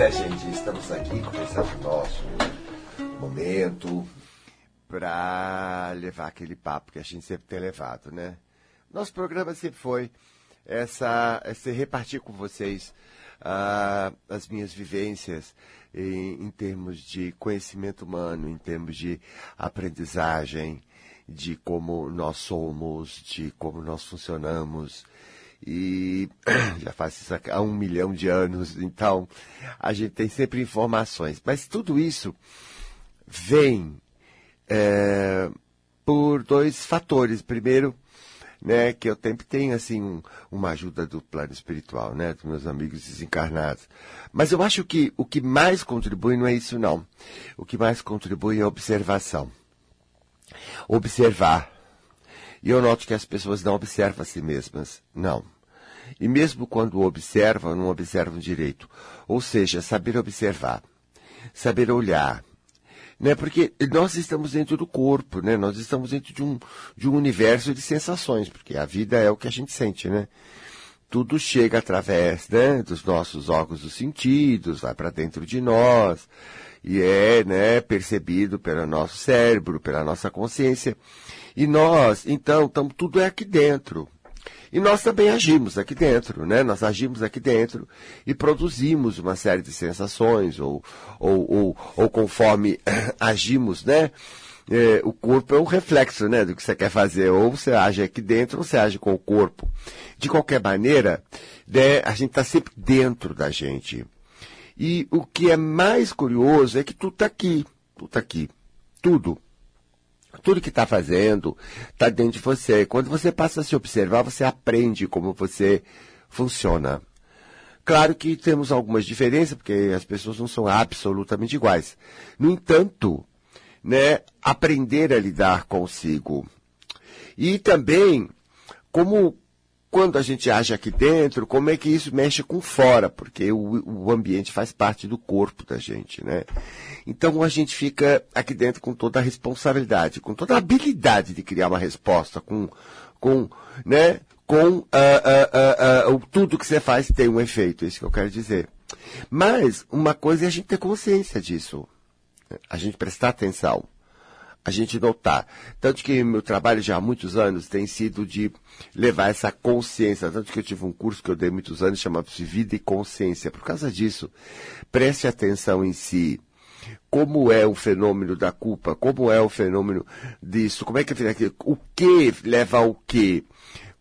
É, gente, estamos aqui começando o nosso momento para levar aquele papo que a gente sempre tem levado, né? Nosso programa sempre foi essa, esse repartir com vocês uh, as minhas vivências em, em termos de conhecimento humano, em termos de aprendizagem, de como nós somos, de como nós funcionamos. E já faz isso há um milhão de anos, então a gente tem sempre informações. Mas tudo isso vem é, por dois fatores. Primeiro, né, que eu sempre tenho assim um, uma ajuda do plano espiritual, né, dos meus amigos desencarnados. Mas eu acho que o que mais contribui não é isso não. O que mais contribui é a observação. Observar. E eu noto que as pessoas não observam a si mesmas. Não. E mesmo quando observam, não observam direito. Ou seja, saber observar. Saber olhar né? Porque nós estamos dentro do corpo, né? Nós estamos dentro de um, de um universo de sensações, porque a vida é o que a gente sente, né? Tudo chega através, né, dos nossos órgãos dos sentidos, vai para dentro de nós e é, né, percebido pelo nosso cérebro, pela nossa consciência. E nós, então, tamo, tudo é aqui dentro. E nós também agimos aqui dentro, né? Nós agimos aqui dentro e produzimos uma série de sensações, ou, ou, ou, ou conforme agimos, né? É, o corpo é um reflexo, né, do que você quer fazer. Ou você age aqui dentro, ou você age com o corpo. De qualquer maneira, né, a gente está sempre dentro da gente. E o que é mais curioso é que tudo está aqui. Tudo está aqui. Tudo. Tudo que está fazendo está dentro de você. Quando você passa a se observar, você aprende como você funciona. Claro que temos algumas diferenças, porque as pessoas não são absolutamente iguais. No entanto, né, aprender a lidar consigo. E também, como quando a gente age aqui dentro, como é que isso mexe com fora, porque o, o ambiente faz parte do corpo da gente, né? Então a gente fica aqui dentro com toda a responsabilidade, com toda a habilidade de criar uma resposta, com, com, né? Com uh, uh, uh, tudo que você faz tem um efeito, é isso que eu quero dizer. Mas uma coisa é a gente ter consciência disso, a gente prestar atenção a gente notar. Tanto que meu trabalho já há muitos anos tem sido de levar essa consciência. Tanto que eu tive um curso que eu dei muitos anos chamado-se Vida e Consciência. Por causa disso, preste atenção em si. Como é o fenômeno da culpa? Como é o fenômeno disso? Como é que o que leva ao que?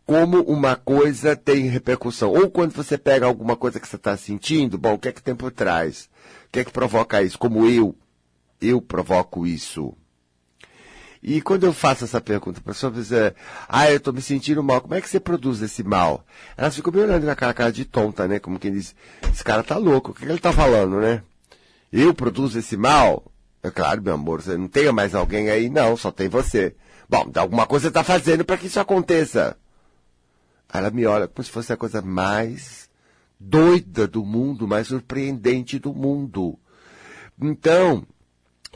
Como uma coisa tem repercussão. Ou quando você pega alguma coisa que você está sentindo, bom, o que é que tem por trás? O que é que provoca isso? Como eu, eu provoco isso. E quando eu faço essa pergunta, a pessoa diz, ah, eu estou me sentindo mal, como é que você produz esse mal? Elas ficam me olhando com aquela cara de tonta, né? Como quem diz, esse cara tá louco, o que, que ele está falando, né? Eu produzo esse mal? É claro, meu amor, você não tem mais alguém aí? Não, só tem você. Bom, alguma coisa você está fazendo para que isso aconteça. Ela me olha como se fosse a coisa mais doida do mundo, mais surpreendente do mundo. Então,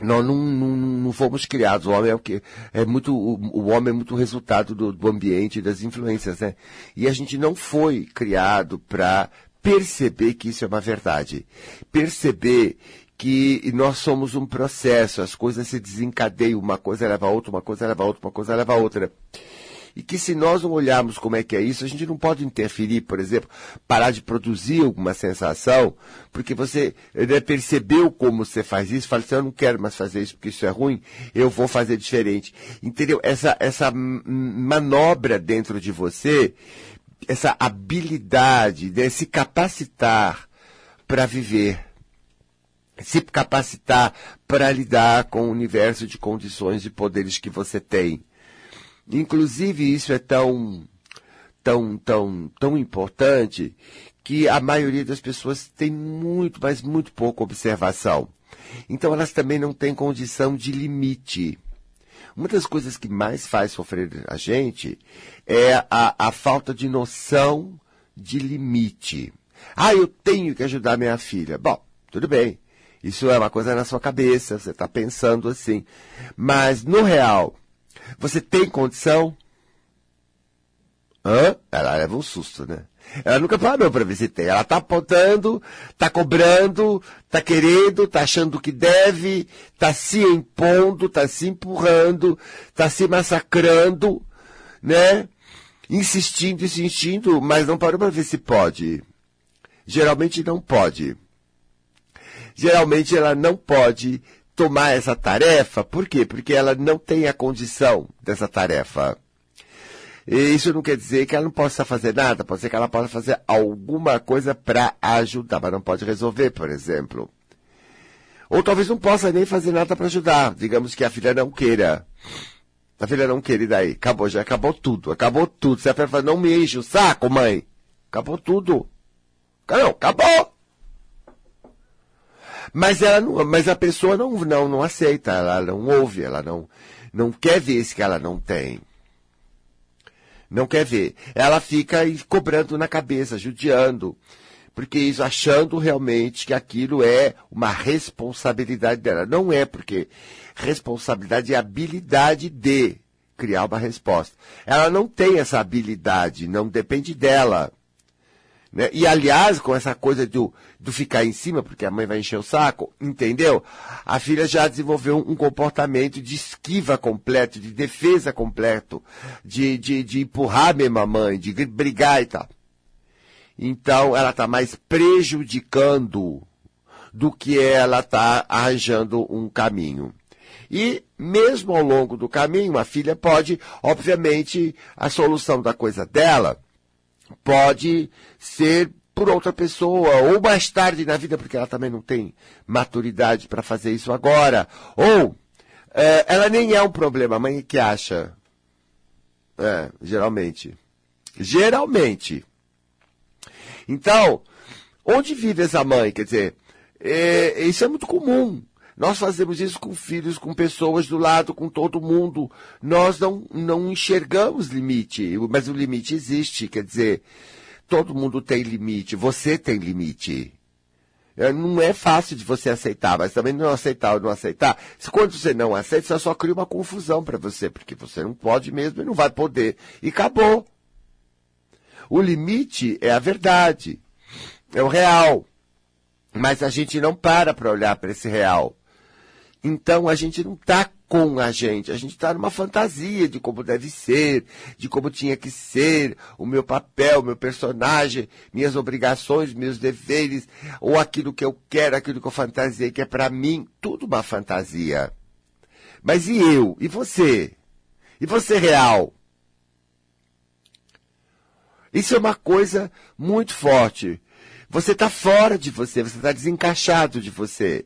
nós não, não, não, fomos criados. O homem é o que é muito o, o, homem é muito resultado do, do ambiente e das influências, né? E a gente não foi criado para perceber que isso é uma verdade, perceber que nós somos um processo, as coisas se desencadeiam, uma coisa leva a outra, uma coisa leva a outra, uma coisa leva a outra e que se nós não olharmos como é que é isso, a gente não pode interferir, por exemplo, parar de produzir alguma sensação, porque você né, percebeu como você faz isso, fala assim, eu não quero mais fazer isso porque isso é ruim, eu vou fazer diferente. Entendeu? Essa, essa manobra dentro de você, essa habilidade de se capacitar para viver, se capacitar para lidar com o universo de condições e poderes que você tem. Inclusive, isso é tão, tão, tão, tão importante que a maioria das pessoas tem muito, mas muito pouca observação. Então, elas também não têm condição de limite. Uma das coisas que mais faz sofrer a gente é a, a falta de noção de limite. Ah, eu tenho que ajudar minha filha. Bom, tudo bem. Isso é uma coisa na sua cabeça, você está pensando assim. Mas, no real, você tem condição? Hã? Ela leva um susto, né? Ela nunca parou para ver se tem. Ela tá apontando, tá cobrando, tá querendo, tá achando que deve, tá se impondo, tá se empurrando, tá se massacrando, né? Insistindo, insistindo, mas não parou para ver se pode. Geralmente não pode. Geralmente ela não pode tomar essa tarefa. Por quê? Porque ela não tem a condição dessa tarefa. E isso não quer dizer que ela não possa fazer nada, pode ser que ela possa fazer alguma coisa para ajudar, mas não pode resolver, por exemplo. Ou talvez não possa nem fazer nada para ajudar. Digamos que a filha não queira. A filha não queira, e daí? Acabou, já acabou tudo. Acabou tudo. Se a filha fala, não me enche o saco, mãe. Acabou tudo. Não, acabou. Mas ela não, mas a pessoa não, não, não aceita, ela não ouve, ela não, não quer ver isso que ela não tem. Não quer ver. Ela fica cobrando na cabeça, judiando. Porque isso, achando realmente que aquilo é uma responsabilidade dela. Não é, porque responsabilidade é habilidade de criar uma resposta. Ela não tem essa habilidade, não depende dela. Né? E, aliás, com essa coisa do, do ficar em cima, porque a mãe vai encher o saco, entendeu? A filha já desenvolveu um, comportamento de esquiva completo, de defesa completo, de, de, de empurrar mesmo a mãe, de brigar e tal. Então, ela está mais prejudicando do que ela está arranjando um caminho. E, mesmo ao longo do caminho, a filha pode, obviamente, a solução da coisa dela pode ser por outra pessoa, ou mais tarde na vida, porque ela também não tem maturidade para fazer isso agora. Ou é, ela nem é um problema, a mãe que acha. É, geralmente. Geralmente. Então, onde vive essa mãe? Quer dizer, é, isso é muito comum. Nós fazemos isso com filhos, com pessoas do lado, com todo mundo. Nós não, não enxergamos limite, mas o limite existe. Quer dizer, todo mundo tem limite, você tem limite. É, não é fácil de você aceitar, mas também não aceitar ou não aceitar. Quando você não aceita, você só cria uma confusão para você, porque você não pode mesmo e não vai poder. E acabou. O limite é a verdade, é o real. Mas a gente não para para olhar para esse real. Então a gente não está com a gente, a gente está numa fantasia de como deve ser, de como tinha que ser, o meu papel, o meu personagem, minhas obrigações, meus deveres, ou aquilo que eu quero, aquilo que eu fantasiei que é para mim, tudo uma fantasia. Mas e eu? E você? E você real? Isso é uma coisa muito forte. Você está fora de você, você está desencaixado de você.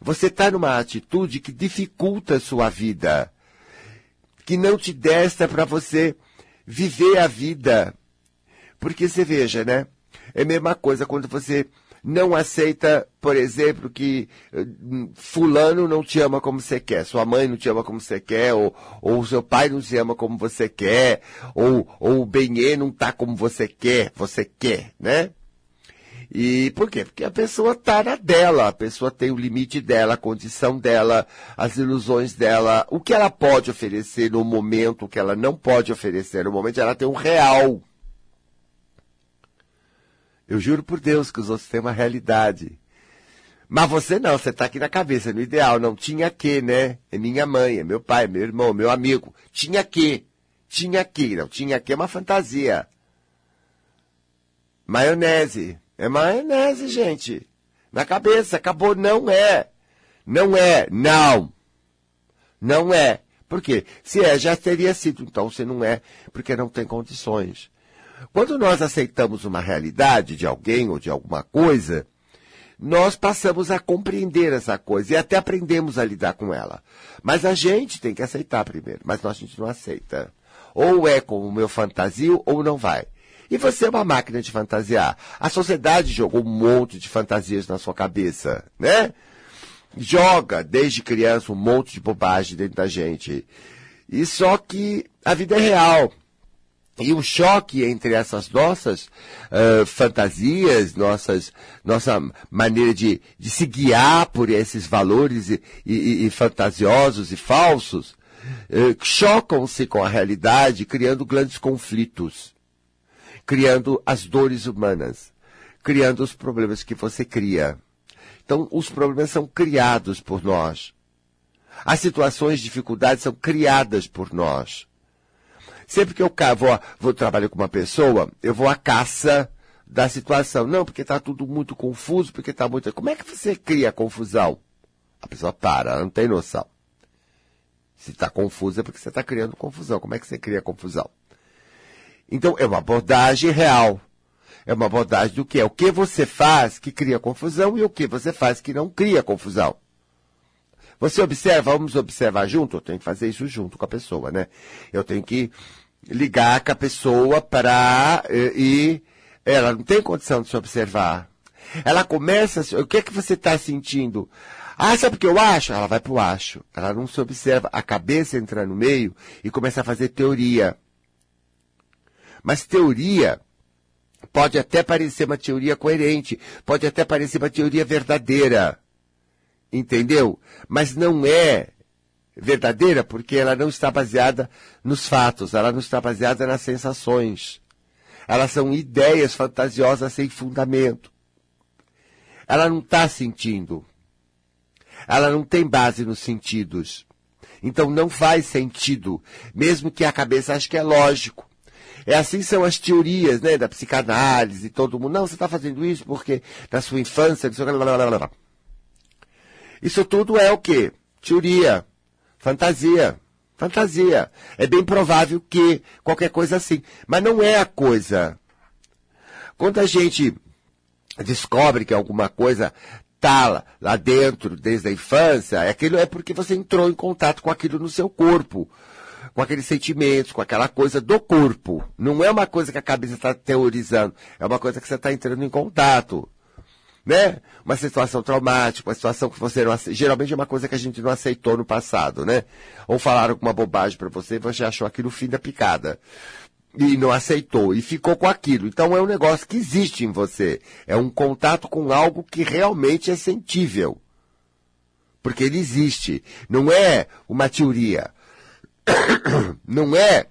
Você está numa atitude que dificulta a sua vida, que não te desta para você viver a vida. Porque você veja, né? É a mesma coisa quando você não aceita, por exemplo, que uh, fulano não te ama como você quer, sua mãe não te ama como você quer, ou, ou seu pai não te ama como você quer, ou, ou o benê não tá como você quer, você quer, né? E por quê? Porque a pessoa está na dela, a pessoa tem o limite dela, a condição dela, as ilusões dela, o que ela pode oferecer no momento, o que ela não pode oferecer no momento, ela tem um real. Eu juro por Deus que os outros têm uma realidade. Mas você não, você está aqui na cabeça, no ideal, não tinha que, né? É minha mãe, é meu pai, é meu irmão, é meu amigo. Tinha que. Tinha que, não tinha que é uma fantasia. Maionese. É maionese, gente. Na cabeça, acabou, não é. Não é, não. Não é. Por quê? Se é, já teria sido. Então, se não é, porque não tem condições. Quando nós aceitamos uma realidade de alguém ou de alguma coisa, nós passamos a compreender essa coisa e até aprendemos a lidar com ela. Mas a gente tem que aceitar primeiro, mas nós a gente não aceita. Ou é como o meu fantasio ou não vai. E você é uma máquina de fantasiar. A sociedade jogou um monte de fantasias na sua cabeça, né? Joga, desde criança, um monte de bobagem dentro da gente. E só que a vida é real. E o choque entre essas nossas uh, fantasias, nossas, nossa maneira de, de se guiar por esses valores e, e, e fantasiosos e falsos, uh, chocam-se com a realidade, criando grandes conflitos criando as dores humanas, criando os problemas que você cria. Então, os problemas são criados por nós. As situações de dificuldade são criadas por nós. Sempre que eu vou, vou trabalhar com uma pessoa, eu vou à caça da situação. Não, porque está tudo muito confuso, porque está muito. Como é que você cria confusão? A pessoa para, não tem noção. Se está confuso é porque você está criando confusão. Como é que você cria confusão? Então, é uma abordagem real. É uma abordagem do que é o que você faz que cria confusão e o que você faz que não cria confusão. Você observa, vamos observar junto? Eu tenho que fazer isso junto com a pessoa, né? Eu tenho que ligar com a pessoa para eh, e ela não tem condição de se observar. Ela começa, o que é que você está sentindo? Ah, sabe o que eu acho? Ela vai para o acho. Ela não se observa. A cabeça entra no meio e começa a fazer teoria. Mas teoria pode até parecer uma teoria coerente, pode até parecer uma teoria verdadeira. Entendeu? Mas não é verdadeira porque ela não está baseada nos fatos, ela não está baseada nas sensações. Elas são ideias fantasiosas sem fundamento. Ela não está sentindo. Ela não tem base nos sentidos. Então não faz sentido, mesmo que a cabeça ache que é lógico. É assim são as teorias, né, da psicanálise, todo mundo. Não, você está fazendo isso porque na sua infância, isso tudo é o quê? Teoria, fantasia, fantasia. É bem provável que qualquer coisa assim, mas não é a coisa. Quando a gente descobre que alguma coisa está lá dentro desde a infância, aquilo é porque você entrou em contato com aquilo no seu corpo com aqueles sentimentos, com aquela coisa do corpo. Não é uma coisa que a cabeça está teorizando, é uma coisa que você está entrando em contato. Né? Uma situação traumática, uma situação que você não aceitou. Geralmente é uma coisa que a gente não aceitou no passado, né? Ou falaram alguma bobagem para você e você achou aquilo o fim da picada. E não aceitou, e ficou com aquilo. Então é um negócio que existe em você. É um contato com algo que realmente é sentível. Porque ele existe. Não é uma teoria. não é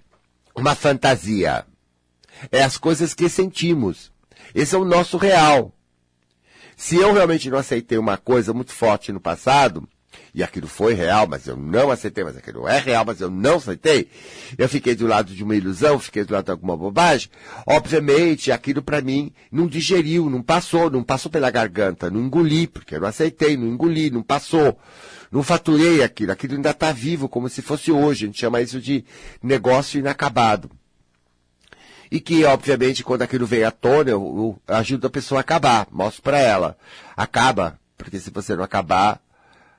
uma fantasia. É as coisas que sentimos. Esse é o nosso real. Se eu realmente não aceitei uma coisa muito forte no passado, e aquilo foi real, mas eu não aceitei, mas aquilo é real, mas eu não aceitei, eu fiquei do lado de uma ilusão, fiquei do lado de alguma bobagem, obviamente aquilo para mim não digeriu, não passou, não passou pela garganta, não engoli, porque eu não aceitei, não engoli, não passou. Não faturei aquilo, aquilo ainda está vivo, como se fosse hoje. A gente chama isso de negócio inacabado. E que, obviamente, quando aquilo vem à tona, eu, eu ajudo a pessoa a acabar, mostro para ela. Acaba, porque se você não acabar.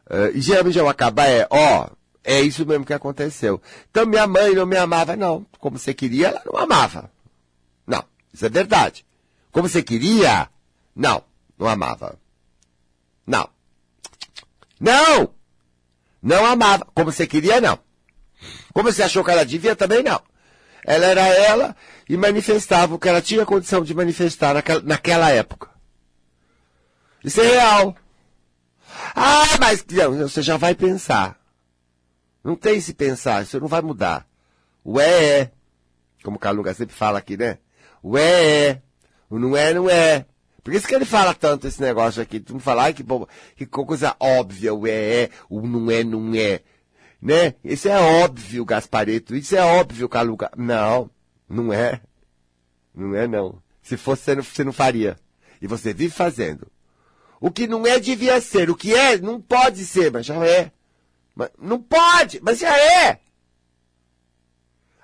Uh, e geralmente o acabar é, ó, é isso mesmo que aconteceu. Então minha mãe não me amava, não. Como você queria, ela não amava. Não, isso é verdade. Como você queria, não, não amava. Não. Não! Não amava. Como você queria, não. Como você achou que ela devia, também não. Ela era ela e manifestava o que ela tinha condição de manifestar naquela, naquela época. Isso é real. Ah, mas não, você já vai pensar. Não tem se pensar, isso não vai mudar. O é é. Como o Caluga sempre fala aqui, né? O é é. O não é, não é. Por isso que ele fala tanto esse negócio aqui. Tu me falar que, que coisa óbvia, o é, é, o não é, não é. Né? Isso é óbvio, Gaspareto. Isso é óbvio, Caluca. Não, não é. Não é, não. Se fosse, você não, você não faria. E você vive fazendo. O que não é, devia ser. O que é, não pode ser, mas já é. Mas, não pode, mas já é.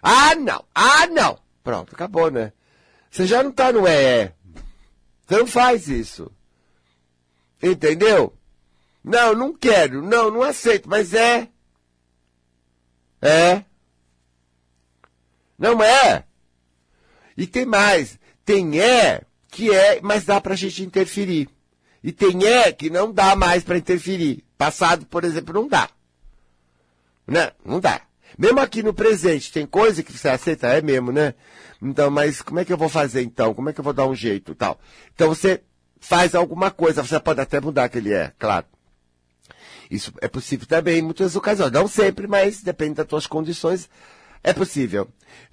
Ah, não. Ah, não. Pronto, acabou, né? Você já não tá no é, é. Você não faz isso. Entendeu? Não, não quero. Não, não aceito. Mas é. É. Não é. E tem mais. Tem é que é, mas dá pra gente interferir. E tem é que não dá mais para interferir. Passado, por exemplo, não dá. Né? Não dá. Mesmo aqui no presente, tem coisa que você aceita, é mesmo, né? Então, mas como é que eu vou fazer então? Como é que eu vou dar um jeito tal? Então você faz alguma coisa, você pode até mudar que ele é, claro. Isso é possível também em muitas ocasiões. Não sempre, mas depende das tuas condições. É possível.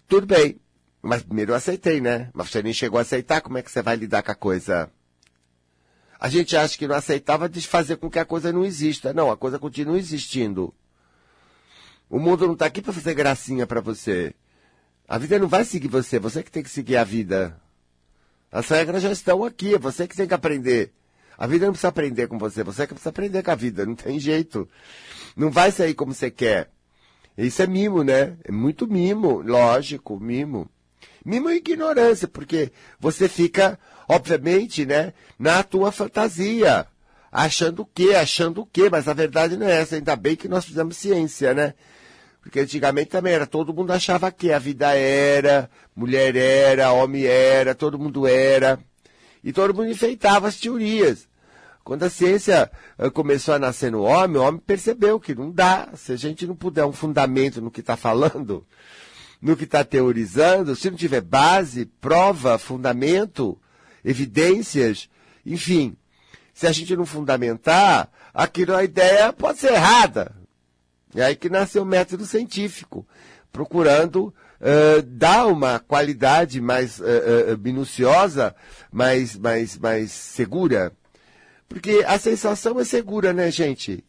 Tudo bem. Mas primeiro eu aceitei, né? Mas você nem chegou a aceitar, como é que você vai lidar com a coisa? A gente acha que não aceitava de fazer com que a coisa não exista. Não, a coisa continua existindo. O mundo não está aqui para fazer gracinha para você. A vida não vai seguir você, você que tem que seguir a vida. As regras já estão aqui, é você que tem que aprender. A vida não precisa aprender com você, você que precisa aprender com a vida, não tem jeito. Não vai sair como você quer. Isso é mimo, né? É muito mimo, lógico, mimo. Mimo é ignorância, porque você fica, obviamente, né, na tua fantasia. Achando o quê? Achando o quê? Mas a verdade não é essa. Ainda bem que nós fizemos ciência, né? Porque antigamente também era, todo mundo achava que a vida era, mulher era, homem era, todo mundo era. E todo mundo enfeitava as teorias. Quando a ciência eh, começou a nascer no homem, o homem percebeu que não dá. Se a gente não puder um fundamento no que está falando, no que está teorizando, se não tiver base, prova, fundamento, evidências, enfim, se a gente não fundamentar, aquilo, a ideia pode ser errada. É aí que nasceu o método científico, procurando uh, dar uma qualidade mais uh, uh, minuciosa, mais, mais, mais segura. Porque a sensação é segura, né, gente?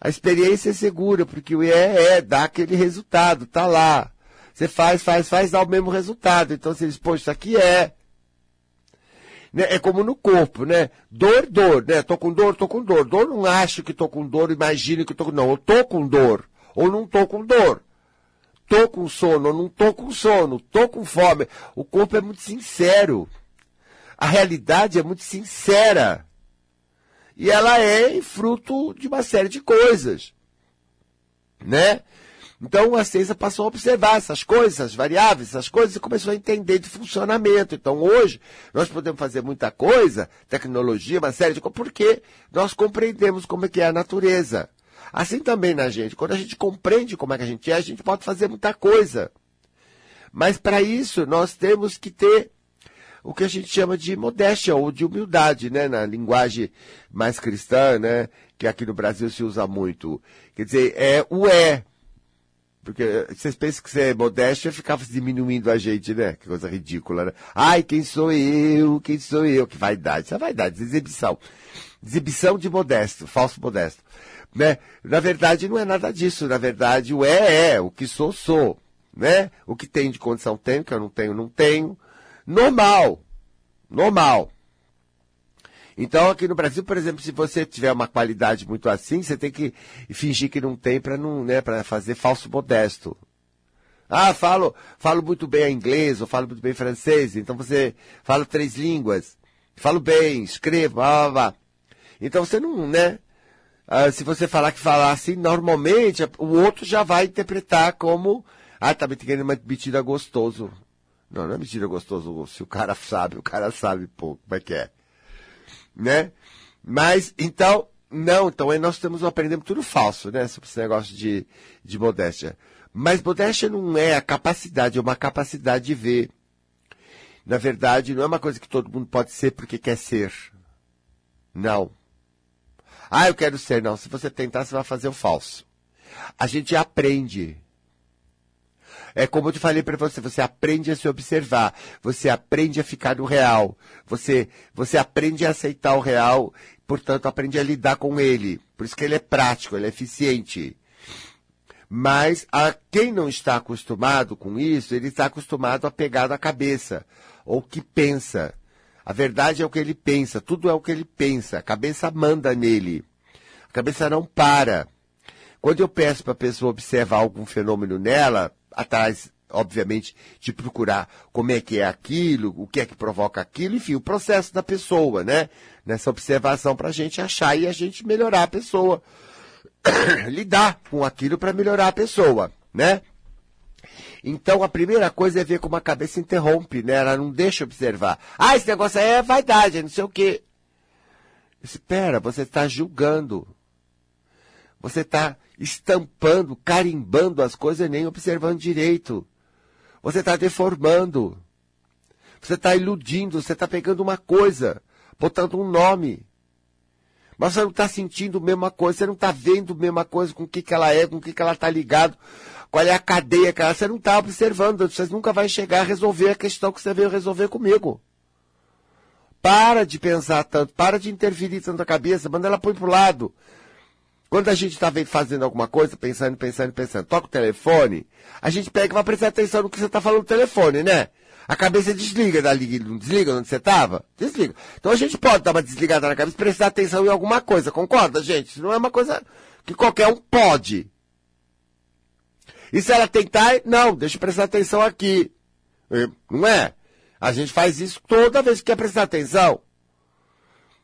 A experiência é segura, porque o é, é, dá aquele resultado, tá lá. Você faz, faz, faz, dá o mesmo resultado. Então você diz, pô, isso aqui é. Né? É como no corpo, né? Dor, dor, né? Tô com dor, tô com dor. Dor não acho que tô com dor, imagino que tô com. Não, eu tô com dor. Ou não tô com dor. Tô com sono, ou não tô com sono. Tô com fome. O corpo é muito sincero. A realidade é muito sincera. E ela é fruto de uma série de coisas. Né? Então a ciência passou a observar essas coisas, essas variáveis, essas coisas, e começou a entender de funcionamento. Então hoje nós podemos fazer muita coisa, tecnologia, uma série de coisas, porque nós compreendemos como é que é a natureza. Assim também na gente. Quando a gente compreende como é que a gente é, a gente pode fazer muita coisa. Mas para isso nós temos que ter o que a gente chama de modéstia ou de humildade, né, na linguagem mais cristã, né, que aqui no Brasil se usa muito. Quer dizer, é o é. Porque vocês pensam que você é modéstia ficava diminuindo a gente, né? Que coisa ridícula, né? Ai, quem sou eu? Quem sou eu? Que vaidade. Isso é vaidade, exibição. Exibição de modesto, falso modesto. Né? Na verdade, não é nada disso. Na verdade, o é, é. O que sou, sou. Né? O que tem de condição, tenho. O que eu não tenho, não tenho. Normal. Normal. Então, aqui no Brasil, por exemplo, se você tiver uma qualidade muito assim, você tem que fingir que não tem para não, né, para fazer falso modesto. Ah, falo, falo muito bem inglês, ou falo muito bem francês, então você fala três línguas. Falo bem, escrevo, blá, blá, blá. Então você não, né? Ah, se você falar que falar assim, normalmente o outro já vai interpretar como, ah, tá me querendo uma metida gostoso. Não, não é mentira gostoso. Se o cara sabe, o cara sabe, pô, como é que é. Né? Mas, então, não, então aí nós estamos aprendendo tudo falso, né? Sobre esse negócio de, de modéstia. Mas modéstia não é a capacidade, é uma capacidade de ver. Na verdade, não é uma coisa que todo mundo pode ser porque quer ser. Não. Ah, eu quero ser. Não, se você tentar, você vai fazer o falso. A gente aprende. É como eu te falei para você, você aprende a se observar, você aprende a ficar no real, você, você aprende a aceitar o real, portanto aprende a lidar com ele. Por isso que ele é prático, ele é eficiente. Mas a quem não está acostumado com isso, ele está acostumado a pegar na cabeça, ou que pensa. A verdade é o que ele pensa, tudo é o que ele pensa, a cabeça manda nele. A cabeça não para. Quando eu peço para a pessoa observar algum fenômeno nela, atrás, obviamente, de procurar como é que é aquilo, o que é que provoca aquilo, enfim, o processo da pessoa, né? Nessa observação para a gente achar e a gente melhorar a pessoa. Lidar com aquilo para melhorar a pessoa, né? Então a primeira coisa é ver como a cabeça interrompe, né? Ela não deixa observar. Ah, esse negócio aí é vaidade, não sei o quê. Espera, você está julgando. Você está estampando, carimbando as coisas e nem observando direito. Você está deformando. Você está iludindo, você está pegando uma coisa, botando um nome. Mas você não está sentindo a mesma coisa, você não está vendo a mesma coisa com o que, que ela é, com o que, que ela está ligado, Qual é a cadeia que ela, você não está observando, você nunca vai chegar a resolver a questão que você veio resolver comigo. Para de pensar tanto, para de interferir tanto a cabeça, manda ela põe pro lado. Quando a gente está fazendo alguma coisa, pensando, pensando, pensando, toca o telefone, a gente pega e vai prestar atenção no que você está falando no telefone, né? A cabeça desliga dali, não desliga onde você estava? Desliga. Então a gente pode dar uma desligada na cabeça e prestar atenção em alguma coisa, concorda, gente? Isso não é uma coisa que qualquer um pode. E se ela tentar, não, deixa eu prestar atenção aqui. Não é? A gente faz isso toda vez que quer prestar atenção.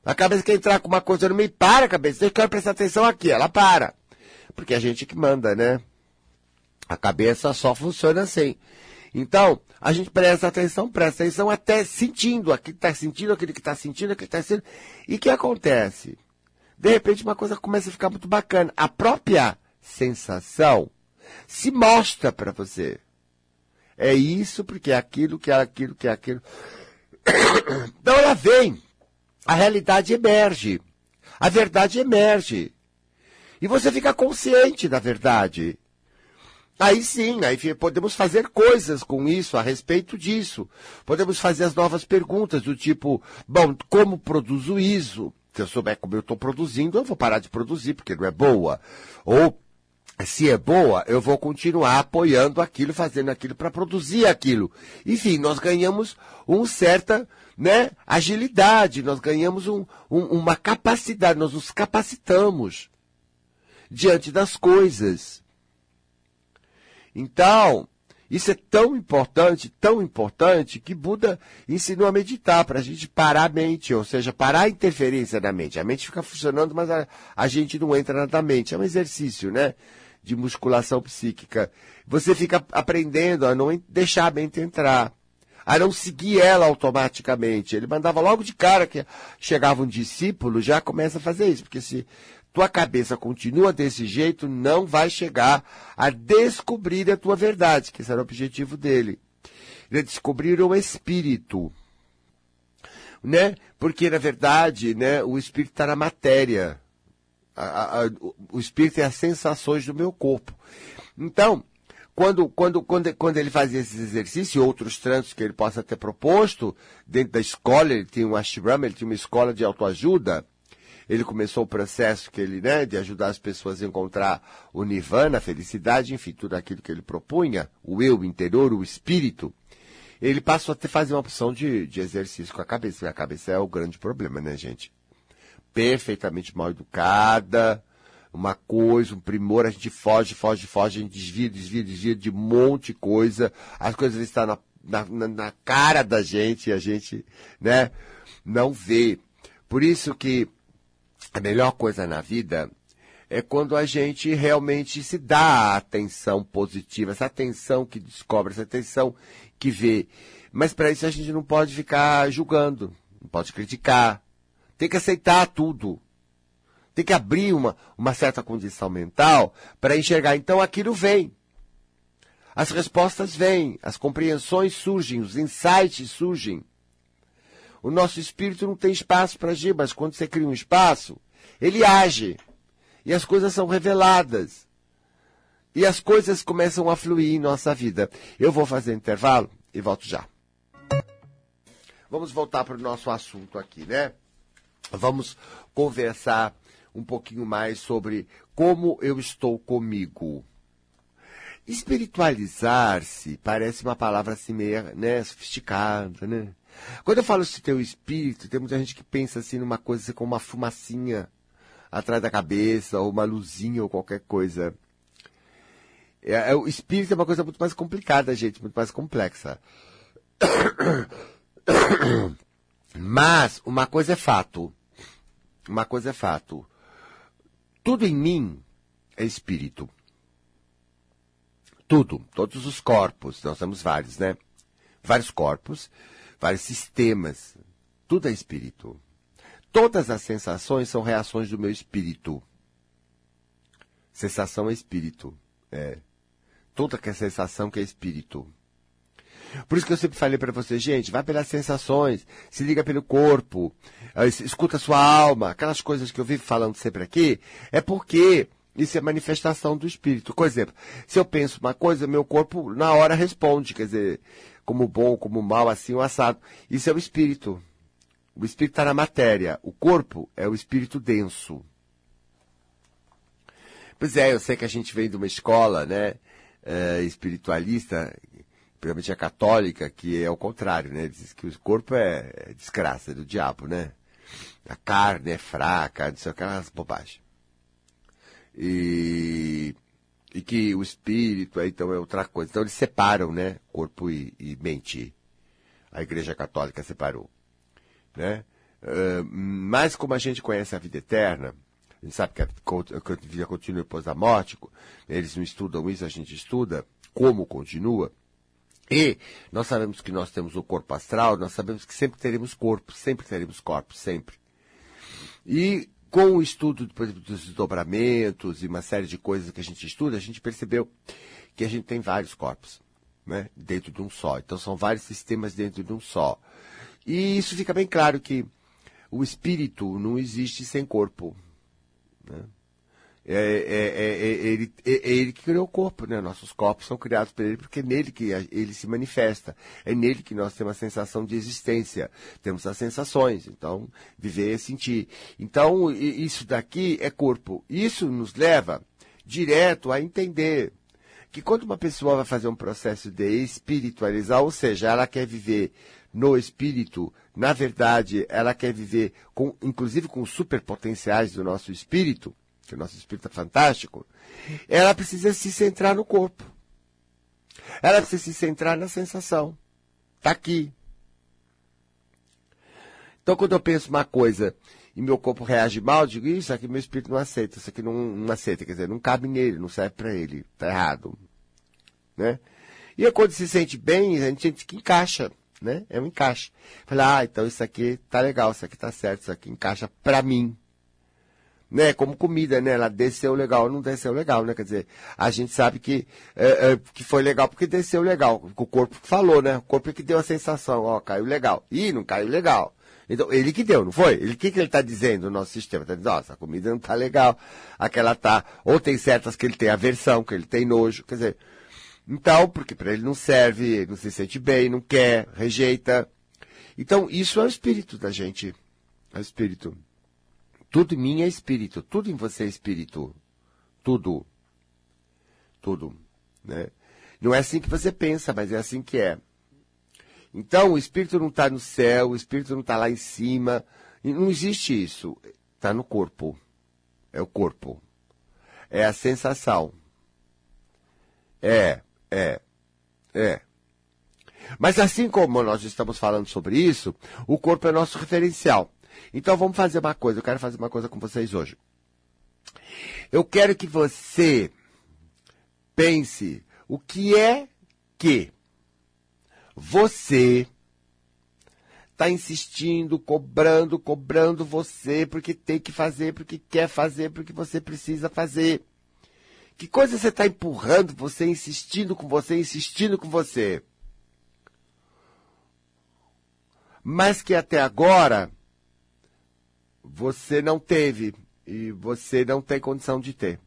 A cabeça quer entrar com uma coisa no meio, para a cabeça, eu quero prestar atenção aqui, ela para. Porque a gente que manda, né? A cabeça só funciona assim. Então, a gente presta atenção, presta atenção até sentindo, aquilo que está sentindo, aquele que está sentindo, aquele que está sentindo. E o que acontece? De repente uma coisa começa a ficar muito bacana. A própria sensação se mostra para você. É isso porque é aquilo, que é aquilo, que é aquilo. Então ela vem. A realidade emerge. A verdade emerge. E você fica consciente da verdade. Aí sim, aí podemos fazer coisas com isso, a respeito disso. Podemos fazer as novas perguntas do tipo, bom, como produzo isso? Se eu souber como eu estou produzindo, eu vou parar de produzir, porque não é boa. Ou se é boa, eu vou continuar apoiando aquilo, fazendo aquilo para produzir aquilo. Enfim, nós ganhamos uma certa né, agilidade, nós ganhamos um, um, uma capacidade, nós nos capacitamos diante das coisas. Então, isso é tão importante, tão importante, que Buda ensinou a meditar, para a gente parar a mente, ou seja, parar a interferência da mente. A mente fica funcionando, mas a, a gente não entra na mente. É um exercício, né? de musculação psíquica. Você fica aprendendo a não deixar a mente entrar, a não seguir ela automaticamente. Ele mandava logo de cara que chegava um discípulo, já começa a fazer isso, porque se tua cabeça continua desse jeito, não vai chegar a descobrir a tua verdade, que esse era o objetivo dele. Ele descobrir o espírito. Né? Porque, na verdade, né, o espírito está na matéria a, a, o espírito é as sensações do meu corpo. Então, quando, quando, quando, quando ele fazia esses exercícios e outros trânsitos que ele possa ter proposto, dentro da escola, ele tinha um ashram, ele tinha uma escola de autoajuda, ele começou o processo que ele, né, de ajudar as pessoas a encontrar o nirvana, a felicidade, enfim, tudo aquilo que ele propunha, o eu interior, o espírito. Ele passou a ter, fazer uma opção de, de exercício com a cabeça. E a cabeça é o grande problema, né, gente? perfeitamente mal educada, uma coisa, um primor, a gente foge, foge, foge, a gente desvia, desvia, desvia de um monte de coisa, as coisas estão na, na, na cara da gente e a gente, né, não vê. Por isso que a melhor coisa na vida é quando a gente realmente se dá a atenção positiva, essa atenção que descobre, essa atenção que vê. Mas para isso a gente não pode ficar julgando, não pode criticar, tem que aceitar tudo. Tem que abrir uma, uma certa condição mental para enxergar. Então aquilo vem. As respostas vêm, as compreensões surgem, os insights surgem. O nosso espírito não tem espaço para agir, mas quando você cria um espaço, ele age. E as coisas são reveladas. E as coisas começam a fluir em nossa vida. Eu vou fazer intervalo e volto já. Vamos voltar para o nosso assunto aqui, né? Vamos conversar um pouquinho mais sobre como eu estou comigo. Espiritualizar-se parece uma palavra assim meio né, sofisticada, né? Quando eu falo se teu espírito, tem muita gente que pensa assim numa coisa assim, como uma fumacinha atrás da cabeça, ou uma luzinha, ou qualquer coisa. É, é, o espírito é uma coisa muito mais complicada, gente, muito mais complexa. Mas uma coisa é fato. Uma coisa é fato. Tudo em mim é espírito. Tudo, todos os corpos, nós temos vários, né? Vários corpos, vários sistemas. Tudo é espírito. Todas as sensações são reações do meu espírito. Sensação é espírito. É. Toda que é sensação que é espírito. Por isso que eu sempre falei para você, gente, vai pelas sensações, se liga pelo corpo, eh, escuta sua alma, aquelas coisas que eu vivo falando sempre aqui, é porque Isso é manifestação do espírito. Por exemplo, se eu penso uma coisa, meu corpo na hora responde, quer dizer, como bom, como mal, assim, o assado. Isso é o espírito. O espírito está na matéria. O corpo é o espírito denso. Pois é, eu sei que a gente vem de uma escola, né, é, espiritualista, principalmente a católica, que é o contrário, né? Diz que o corpo é, é desgraça é do diabo, né? A carne é fraca, não sei aquelas bobagens. E, e que o espírito, então, é outra coisa. Então eles separam, né? Corpo e, e mente. A Igreja Católica separou. Né? Uh, mas como a gente conhece a vida eterna, a gente sabe que a vida continua depois da morte, eles não estudam isso, a gente estuda como continua. E nós sabemos que nós temos o corpo astral, nós sabemos que sempre teremos corpo, sempre teremos corpo, sempre. E com o estudo depois dos desdobramentos e uma série de coisas que a gente estuda, a gente percebeu que a gente tem vários corpos, né, dentro de um só. Então são vários sistemas dentro de um só. E isso fica bem claro que o espírito não existe sem corpo. Né? É, é, é, ele, é, ele que criou o corpo, né? Nossos corpos são criados por ele porque é nele que ele se manifesta. É nele que nós temos a sensação de existência. Temos as sensações. Então, viver é sentir. Então, isso daqui é corpo. Isso nos leva direto a entender que quando uma pessoa vai fazer um processo de espiritualizar, ou seja, ela quer viver no espírito, na verdade, ela quer viver com, inclusive com os superpotenciais do nosso espírito, que o nosso espírito é fantástico, ela precisa se centrar no corpo. Ela precisa se centrar na sensação. Está aqui. Então, quando eu penso uma coisa e meu corpo reage mal, eu digo, isso aqui meu espírito não aceita, isso aqui não, não aceita, quer dizer, não cabe nele, não serve para ele, está errado. Né? E quando se sente bem, a gente sente que encaixa, né? É um encaixe. Fala, ah, então isso aqui tá legal, isso aqui tá certo, isso aqui encaixa para mim né? Como comida, né? Ela desceu legal, não desceu legal, né? Quer dizer, a gente sabe que, é, é, que foi legal porque desceu legal. O corpo falou, né? O corpo que deu a sensação, ó, caiu legal. Ih, não caiu legal. Então, ele que deu, não foi? Ele que, que ele está dizendo no nosso sistema? Está dizendo, ó, essa comida não está legal, aquela tá. Ou tem certas que ele tem aversão, que ele tem nojo. Quer dizer, então, porque para ele não serve, ele não se sente bem, não quer, rejeita. Então, isso é o espírito da gente. É o espírito. Tudo em mim é espírito, tudo em você é espírito. Tudo. Tudo. Né? Não é assim que você pensa, mas é assim que é. Então, o espírito não está no céu, o espírito não está lá em cima. Não existe isso. Está no corpo. É o corpo. É a sensação. É, é, é. Mas assim como nós estamos falando sobre isso, o corpo é nosso referencial. Então vamos fazer uma coisa, eu quero fazer uma coisa com vocês hoje. Eu quero que você pense o que é que você está insistindo, cobrando, cobrando você porque tem que fazer, porque quer fazer, porque você precisa fazer. Que coisa você está empurrando você, insistindo com você, insistindo com você? Mas que até agora você não teve e você não tem condição de ter.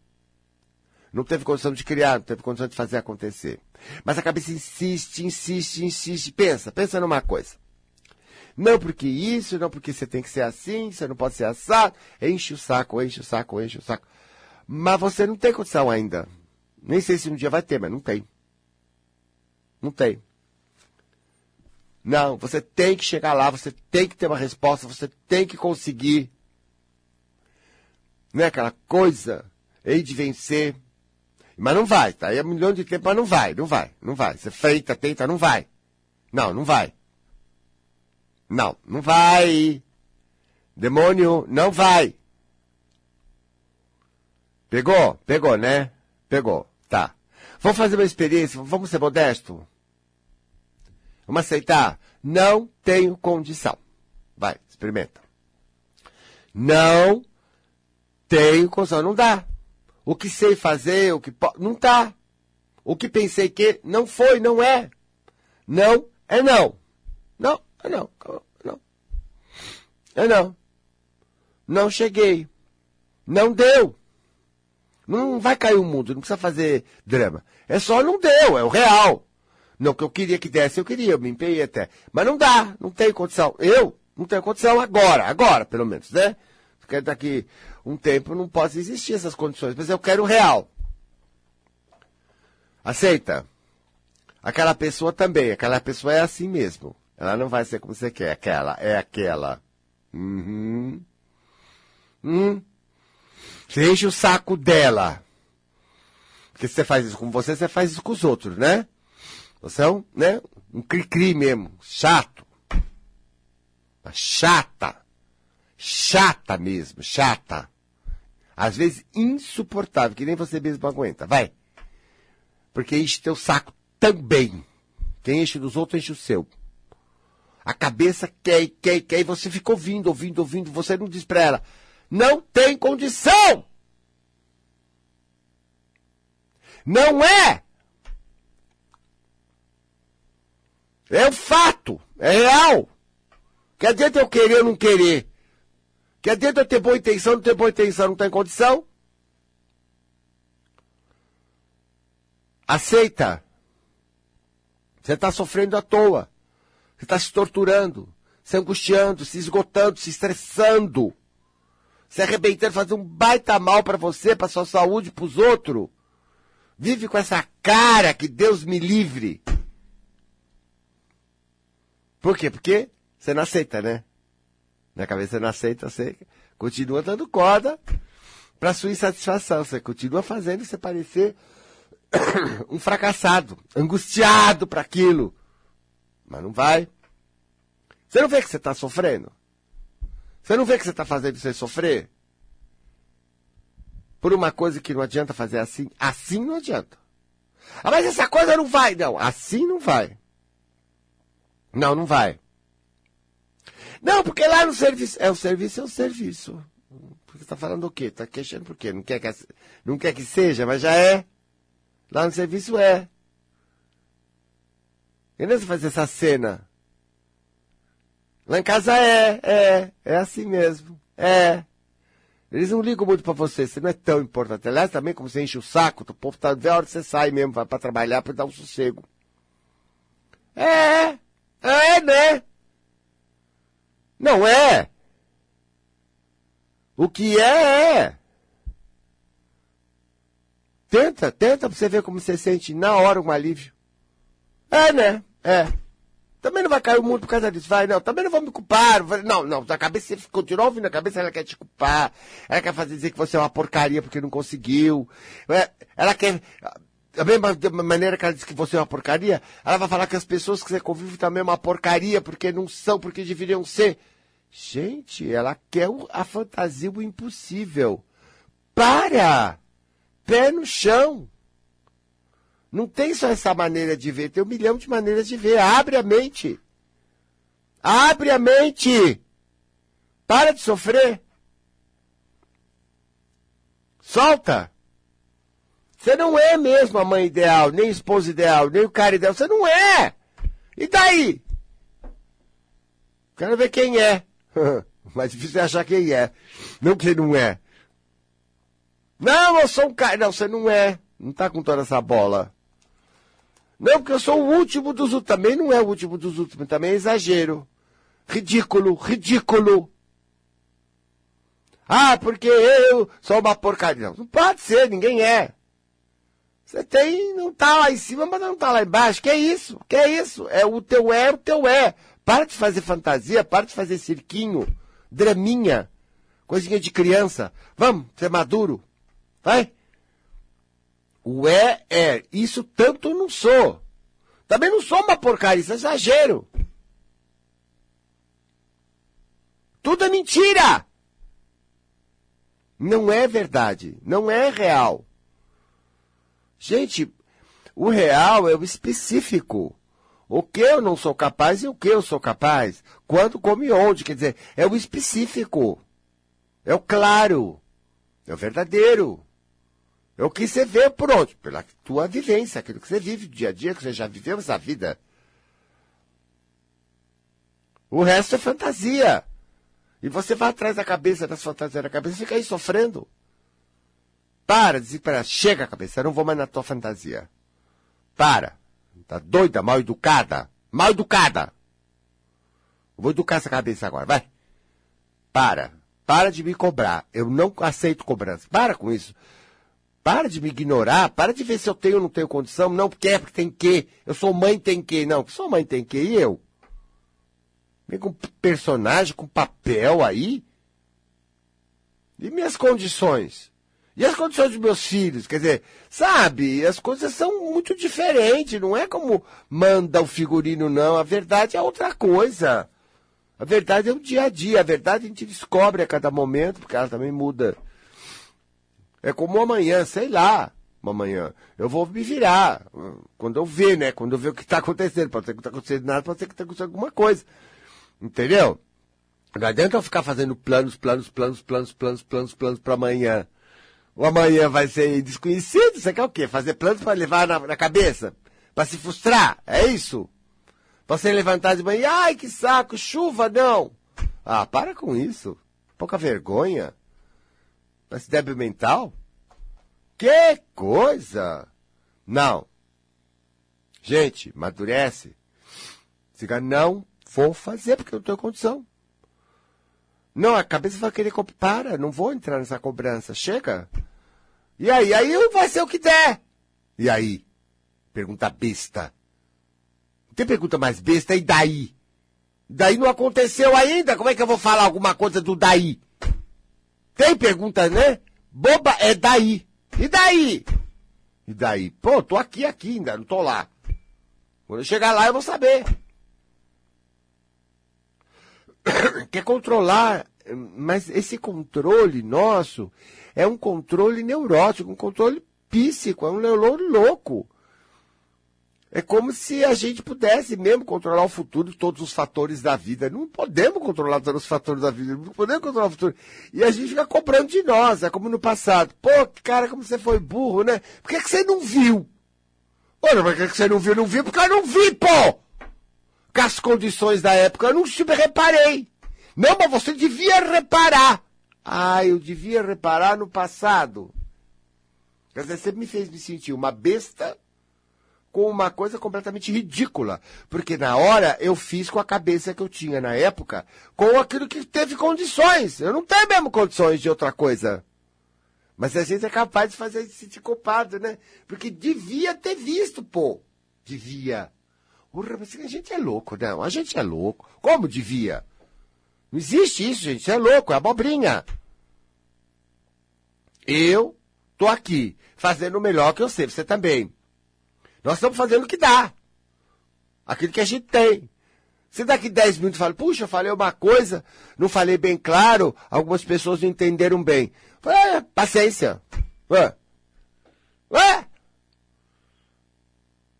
Não teve condição de criar, não teve condição de fazer acontecer. Mas a cabeça insiste, insiste, insiste. Pensa, pensa numa coisa. Não porque isso, não porque você tem que ser assim, você não pode ser assado. Enche o saco, enche o saco, enche o saco. Mas você não tem condição ainda. Nem sei se um dia vai ter, mas não tem. Não tem. Não, você tem que chegar lá, você tem que ter uma resposta, você tem que conseguir. Não é aquela coisa, hei de vencer. Mas não vai, tá aí é um milhão de tempo, mas não vai, não vai, não vai. Você feita, tenta, não vai. Não, não vai. Não, não vai. Demônio, não vai. Pegou? Pegou, né? Pegou. Tá. Vamos fazer uma experiência, vamos ser modesto? Vamos aceitar? Não tenho condição. Vai, experimenta. Não tenho condição. Não dá. O que sei fazer, o que. Não tá. O que pensei que não foi, não é. Não é não. Não, é não. Não. É não. Não cheguei. Não deu. Não vai cair o mundo, não precisa fazer drama. É só não deu, é o real. Não que eu queria que desse, eu queria, eu me empenhei até. Mas não dá, não tem condição. Eu não tenho condição agora, agora, pelo menos, né? Porque daqui um tempo não pode existir essas condições, mas eu quero o real. Aceita? Aquela pessoa também, aquela pessoa é assim mesmo. Ela não vai ser como você quer, aquela, é aquela. Uhum. Hum. Você enche o saco dela. Porque se você faz isso com você, você faz isso com os outros, né? Você é um, né? Um cri-cri mesmo. Chato. Chata. Chata mesmo, chata. Às vezes insuportável, que nem você mesmo aguenta. Vai. Porque enche teu saco também. Quem enche dos outros, enche o seu. A cabeça quer, quer, quer, e você fica ouvindo, ouvindo, ouvindo, você não diz pra ela. Não tem condição! Não é! É um fato, é real. Que adianta eu querer ou não querer? Que adianta eu ter boa intenção, não ter boa intenção, não tem condição? Aceita. Você está sofrendo à toa. Você está se torturando, se angustiando, se esgotando, se estressando, se arrebentando, fazendo um baita mal para você, para sua saúde, para os outros. Vive com essa cara que Deus me livre. Por quê? Porque você não aceita, né? Na cabeça você não aceita, você continua dando corda para sua insatisfação. Você continua fazendo você parecer um fracassado, angustiado para aquilo. Mas não vai. Você não vê que você está sofrendo? Você não vê que você está fazendo você sofrer? Por uma coisa que não adianta fazer assim? Assim não adianta. Ah, mas essa coisa não vai. Não, assim não vai. Não, não vai. Não, porque lá no serviço. É, o serviço é o serviço. Você está falando o quê? Está queixando por quê? Não quer, que, não quer que seja, mas já é. Lá no serviço é. E não você fazer essa cena. Lá em casa é, é, é assim mesmo. É. Eles não ligam muito para você, você não é tão importante. Aliás, também como você enche o saco, o povo tá vendo a hora que você sai mesmo, vai para trabalhar para dar um sossego. É, é, né? Não é. O que é, é. Tenta, tenta pra você ver como você sente na hora um alívio. É, né? É. Também não vai cair o mundo por causa disso. Vai, não. Também não vou me culpar. Não, não. A cabeça, você continua ouvindo a cabeça, ela quer te culpar. Ela quer fazer dizer que você é uma porcaria porque não conseguiu. É, ela quer. Da mesma maneira que ela diz que você é uma porcaria, ela vai falar que as pessoas que você convive também é uma porcaria porque não são, porque deveriam ser. Gente, ela quer a fantasia o impossível. Para! Pé no chão. Não tem só essa maneira de ver, tem um milhão de maneiras de ver. Abre a mente. Abre a mente. Para de sofrer. Solta. Você não é mesmo a mãe ideal, nem esposa ideal, nem o cara ideal. Você não é. E daí? Quero ver quem é. Mais difícil é achar quem é. Não quem não é. Não, eu sou um cara. Não, você não é. Não tá com toda essa bola. Não, porque eu sou o último dos últimos. Também não é o último dos últimos. Também é exagero. Ridículo, ridículo. Ah, porque eu sou uma porcaria. Não, não pode ser, ninguém é. Você tem, não tá lá em cima, mas não tá lá embaixo. Que é isso? Que é isso? É o teu é, o teu é. Para de fazer fantasia, para de fazer cirquinho, draminha, coisinha de criança. Vamos, ser maduro. Vai. O é, é. Isso tanto eu não sou. Também não sou uma porcaria, isso é exagero. Tudo é mentira. Não é verdade. Não é real. Gente, o real é o específico. O que eu não sou capaz e o que eu sou capaz. Quando, como e onde. Quer dizer, é o específico. É o claro. É o verdadeiro. É o que você vê por onde? Pela tua vivência, aquilo que você vive dia a dia, que você já viveu essa vida. O resto é fantasia. E você vai atrás da cabeça das fantasias da cabeça e fica aí sofrendo. Para, desesperada. Chega, cabeça, eu não vou mais na tua fantasia. Para. Tá doida, mal educada. Mal educada. vou educar essa cabeça agora, vai. Para. Para de me cobrar. Eu não aceito cobrança. Para com isso. Para de me ignorar. Para de ver se eu tenho ou não tenho condição. Não, porque é porque tem que. Eu sou mãe, tem que. Não, sou mãe, tem que. E eu? Vem com personagem, com papel aí. E minhas condições? E as condições dos meus filhos? Quer dizer, sabe, as coisas são muito diferentes. Não é como manda o figurino, não. A verdade é outra coisa. A verdade é o dia a dia. A verdade a gente descobre a cada momento, porque ela também muda. É como amanhã, sei lá. Amanhã. Eu vou me virar. Quando eu ver, né? Quando eu ver o que está acontecendo. Pode ser que não está acontecendo nada, pode ser que está acontecendo alguma coisa. Entendeu? Não adianta eu ficar fazendo planos, planos, planos, planos, planos, planos, planos para amanhã. O amanhã vai ser desconhecido. Você quer o quê? Fazer planos para levar na, na cabeça? Para se frustrar? É isso? Você levantar de manhã, ai que saco, chuva não. Ah, para com isso. Pouca vergonha. Parece débil mental. Que coisa! Não. Gente, madurece. Diga, não vou fazer porque eu não tenho condição. Não, a cabeça vai querer. Para, não vou entrar nessa cobrança. Chega. E aí? Aí vai ser o que der. E aí? Pergunta besta. Tem pergunta mais besta, e daí? Daí não aconteceu ainda, como é que eu vou falar alguma coisa do daí? Tem pergunta, né? Boba é daí. E daí? E daí? Pô, tô aqui, aqui ainda, não tô lá. Quando eu chegar lá eu vou saber. Quer controlar, mas esse controle nosso é um controle neurótico, um controle psíquico, é um neurônio louco. É como se a gente pudesse mesmo controlar o futuro, todos os fatores da vida. Não podemos controlar todos os fatores da vida, não podemos controlar o futuro. E a gente fica cobrando de nós, é como no passado. Pô, cara, como você foi burro, né? Por que, que você não viu? Olha, por que, que você não viu? Não viu porque eu não vi, pô! Com as condições da época, eu não reparei. Não, mas você devia reparar. Ah, eu devia reparar no passado. Quer dizer, você me fez me sentir uma besta com uma coisa completamente ridícula. Porque na hora eu fiz com a cabeça que eu tinha na época, com aquilo que teve condições. Eu não tenho mesmo condições de outra coisa. Mas a gente é capaz de fazer se sentir culpado, né? Porque devia ter visto, pô. Devia. Porra, mas a gente é louco, não. A gente é louco. Como devia? Não existe isso, gente. Isso é louco, é abobrinha. Eu tô aqui, fazendo o melhor que eu sei. Você também. Nós estamos fazendo o que dá. Aquilo que a gente tem. Se daqui 10 minutos fala, puxa, eu falei uma coisa, não falei bem claro, algumas pessoas não entenderam bem. É, paciência. Ué. Ué?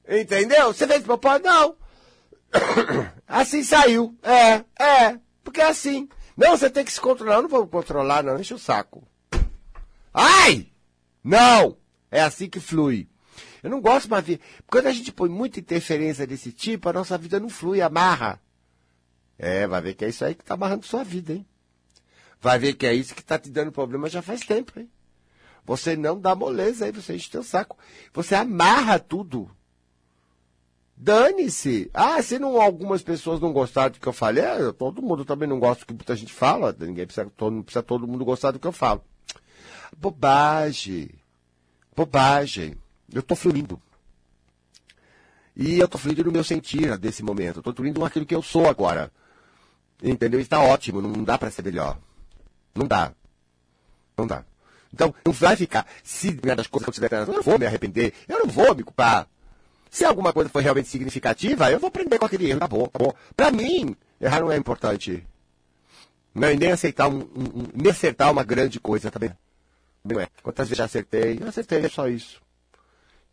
Entendeu? Você fez propósito? Não. Assim saiu. É, é. Porque é assim. Não, você tem que se controlar. Eu não vou controlar, não. Enche o saco. Ai! Não! É assim que flui. Eu não gosto mais de. Quando a gente põe muita interferência desse tipo, a nossa vida não flui, amarra. É, vai ver que é isso aí que está amarrando sua vida, hein? Vai ver que é isso que está te dando problema já faz tempo, hein? Você não dá moleza aí, você enche teu saco. Você amarra tudo. Dane-se. Ah, se não, algumas pessoas não gostaram do que eu falei, é, todo mundo também não gosta do que muita gente fala. Ninguém precisa, todo, precisa todo mundo gostar do que eu falo. Bobagem. Bobagem. Eu estou fluindo. E eu estou fluindo no meu sentir desse momento. Estou fluindo naquilo que eu sou agora. Entendeu? Está ótimo. Não dá para ser melhor. Não dá. Não dá. Então, não vai ficar. Se das coisas acontecerem, eu não vou me arrepender. Eu não vou me culpar. Se alguma coisa foi realmente significativa, eu vou aprender com aquele erro. Tá bom, tá bom. Para mim, errar não é importante. Não, e nem aceitar, um, um, acertar uma grande coisa também. Não é. Quantas vezes já acertei? Eu acertei, é só isso.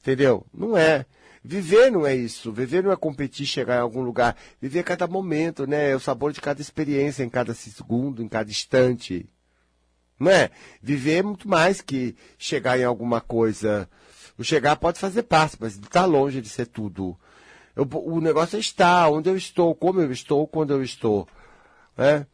Entendeu? Não é. Viver não é isso. Viver não é competir, chegar em algum lugar. Viver cada momento, né? É o sabor de cada experiência, em cada segundo, em cada instante. Não é? Viver é muito mais que chegar em alguma coisa. O chegar pode fazer parte, mas está longe de ser tudo. Eu, o negócio é estar, onde eu estou, como eu estou, quando eu estou. Né?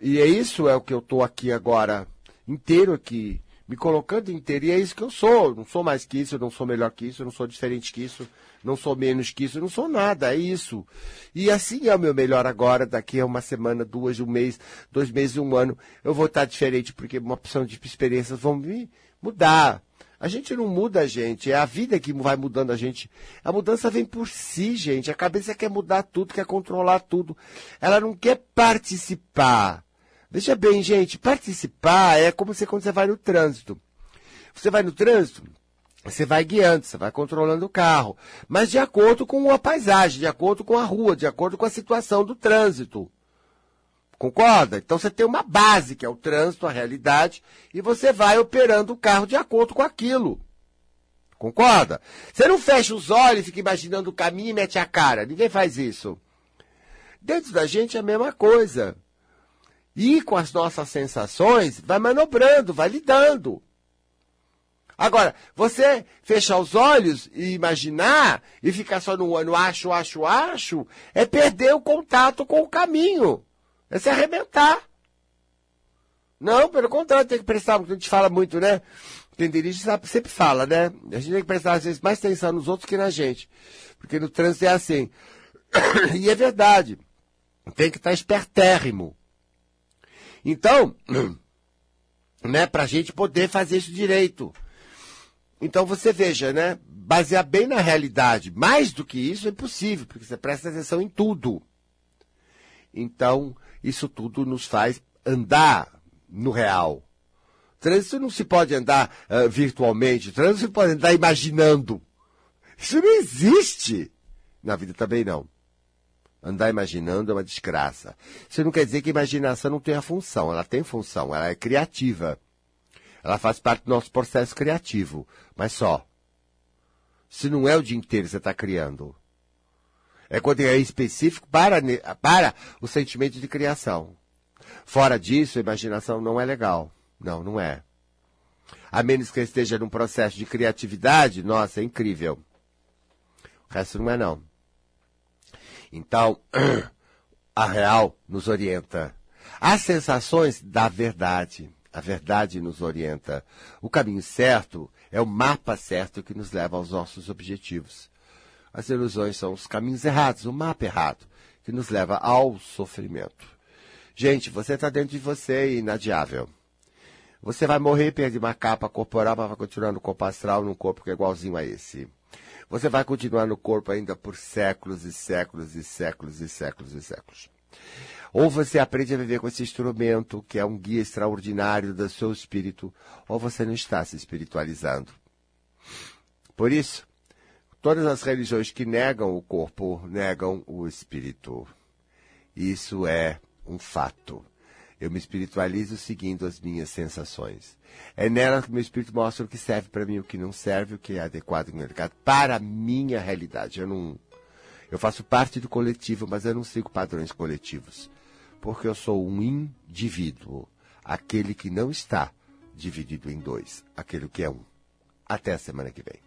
E é isso é o que eu estou aqui agora, inteiro aqui, me colocando inteiro, e é isso que eu sou. Não sou mais que isso, eu não sou melhor que isso, eu não sou diferente que isso, não sou menos que isso, eu não sou nada, é isso. E assim é o meu melhor agora, daqui a uma semana, duas, um mês, dois meses, um ano, eu vou estar diferente, porque uma opção de experiências vão me mudar. A gente não muda a gente, é a vida que vai mudando a gente. A mudança vem por si, gente. A cabeça quer mudar tudo, quer controlar tudo. Ela não quer participar. Veja bem, gente, participar é como você quando você vai no trânsito. Você vai no trânsito, você vai guiando, você vai controlando o carro, mas de acordo com a paisagem, de acordo com a rua, de acordo com a situação do trânsito. Concorda? Então você tem uma base, que é o trânsito, a realidade, e você vai operando o carro de acordo com aquilo. Concorda? Você não fecha os olhos e fica imaginando o caminho e mete a cara. Ninguém faz isso. Dentro da gente é a mesma coisa. E com as nossas sensações, vai manobrando, vai lidando. Agora, você fechar os olhos e imaginar e ficar só no, no acho, acho, acho, é perder o contato com o caminho. É se arrebentar. Não, pelo contrário, tem que prestar, porque a gente fala muito, né? Quem dirige sempre fala, né? A gente tem que prestar, às vezes, mais atenção nos outros que na gente. Porque no trânsito é assim. E é verdade. Tem que estar espertérrimo. Então, né, pra gente poder fazer isso direito. Então você veja, né? Basear bem na realidade. Mais do que isso é impossível, porque você presta atenção em tudo. Então, isso tudo nos faz andar no real. Trânsito não se pode andar uh, virtualmente, trânsito se pode andar imaginando. Isso não existe. Na vida também não. Andar imaginando é uma desgraça. Isso não quer dizer que a imaginação não tenha função. Ela tem função, ela é criativa. Ela faz parte do nosso processo criativo. Mas só. Se não é o dia inteiro que você está criando. É quando é específico para, para o sentimento de criação. Fora disso, a imaginação não é legal. Não, não é. A menos que esteja num processo de criatividade, nossa, é incrível. O resto não é não. Então, a real nos orienta. As sensações da verdade. A verdade nos orienta. O caminho certo é o mapa certo que nos leva aos nossos objetivos. As ilusões são os caminhos errados, o mapa errado, que nos leva ao sofrimento. Gente, você está dentro de você, inadiável. Você vai morrer, perder uma capa corporal, mas vai continuar no corpo astral, num corpo que é igualzinho a esse. Você vai continuar no corpo ainda por séculos e séculos e séculos e séculos e séculos. Ou você aprende a viver com esse instrumento, que é um guia extraordinário do seu espírito, ou você não está se espiritualizando. Por isso, Todas as religiões que negam o corpo negam o espírito. Isso é um fato. Eu me espiritualizo seguindo as minhas sensações. É nela que meu espírito mostra o que serve para mim, o que não serve, o que é adequado e inadequado para a minha realidade. Eu não, eu faço parte do coletivo, mas eu não sigo padrões coletivos, porque eu sou um indivíduo, aquele que não está dividido em dois, aquele que é um. Até a semana que vem.